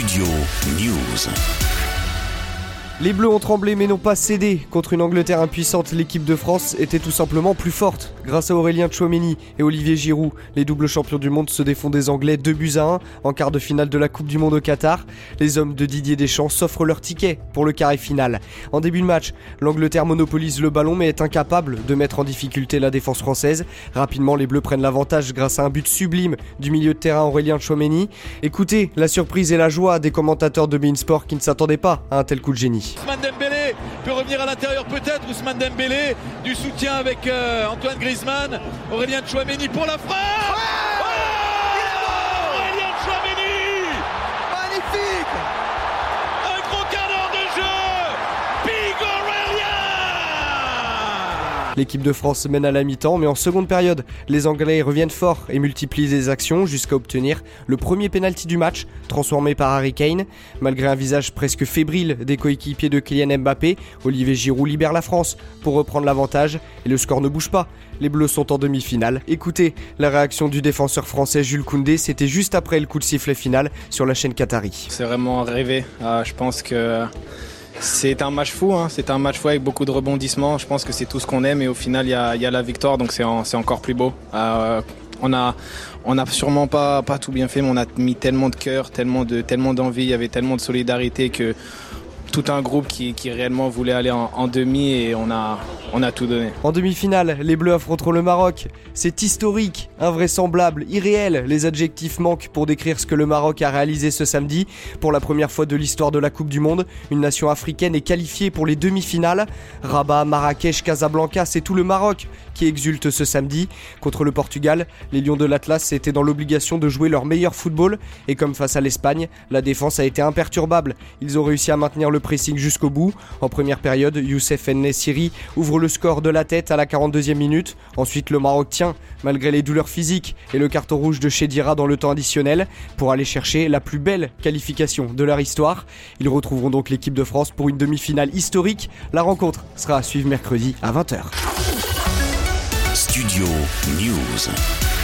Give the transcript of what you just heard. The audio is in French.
Studio News. Les Bleus ont tremblé mais n'ont pas cédé. Contre une Angleterre impuissante, l'équipe de France était tout simplement plus forte. Grâce à Aurélien Chouameni et Olivier Giroud, les doubles champions du monde se défont des Anglais 2 buts à 1 en quart de finale de la Coupe du Monde au Qatar. Les hommes de Didier Deschamps s'offrent leur ticket pour le carré final. En début de match, l'Angleterre monopolise le ballon mais est incapable de mettre en difficulté la défense française. Rapidement, les Bleus prennent l'avantage grâce à un but sublime du milieu de terrain Aurélien Chouameni. Écoutez la surprise et la joie des commentateurs de Beansport qui ne s'attendaient pas à un tel coup de génie. Ousmane Dembélé peut revenir à l'intérieur peut-être. Ousmane Dembélé du soutien avec euh, Antoine Griezmann. Aurélien Chouameni pour la frappe. Oh Aurélien Chouameni Magnifique L'équipe de France mène à la mi-temps, mais en seconde période, les Anglais reviennent fort et multiplient les actions jusqu'à obtenir le premier penalty du match, transformé par Harry Kane. Malgré un visage presque fébrile des coéquipiers de Kylian Mbappé, Olivier Giroud libère la France pour reprendre l'avantage et le score ne bouge pas. Les Bleus sont en demi-finale. Écoutez, la réaction du défenseur français Jules Koundé, c'était juste après le coup de sifflet final sur la chaîne Qatari. C'est vraiment rêvé. Euh, je pense que c'est un match fou. Hein. C'est un match fou avec beaucoup de rebondissements. Je pense que c'est tout ce qu'on aime et au final, il y a, la victoire, donc c'est encore plus beau. Euh, on a, on a sûrement pas, pas tout bien fait, mais on a mis tellement de cœur, tellement de, tellement d'envie, il y avait tellement de solidarité que tout un groupe qui, réellement voulait aller en, en demi et on a, on a tout donné. En demi-finale, les Bleus affronteront le Maroc. C'est historique, invraisemblable, irréel. Les adjectifs manquent pour décrire ce que le Maroc a réalisé ce samedi. Pour la première fois de l'histoire de la Coupe du Monde, une nation africaine est qualifiée pour les demi-finales. Rabat, Marrakech, Casablanca, c'est tout le Maroc qui exulte ce samedi. Contre le Portugal, les Lions de l'Atlas étaient dans l'obligation de jouer leur meilleur football. Et comme face à l'Espagne, la défense a été imperturbable. Ils ont réussi à maintenir pressing jusqu'au bout. En première période, Youssef Nessiri ouvre le score de la tête à la 42e minute. Ensuite, le Maroc tient, malgré les douleurs physiques et le carton rouge de Chedira dans le temps additionnel, pour aller chercher la plus belle qualification de leur histoire. Ils retrouveront donc l'équipe de France pour une demi-finale historique. La rencontre sera à suivre mercredi à 20h. Studio News.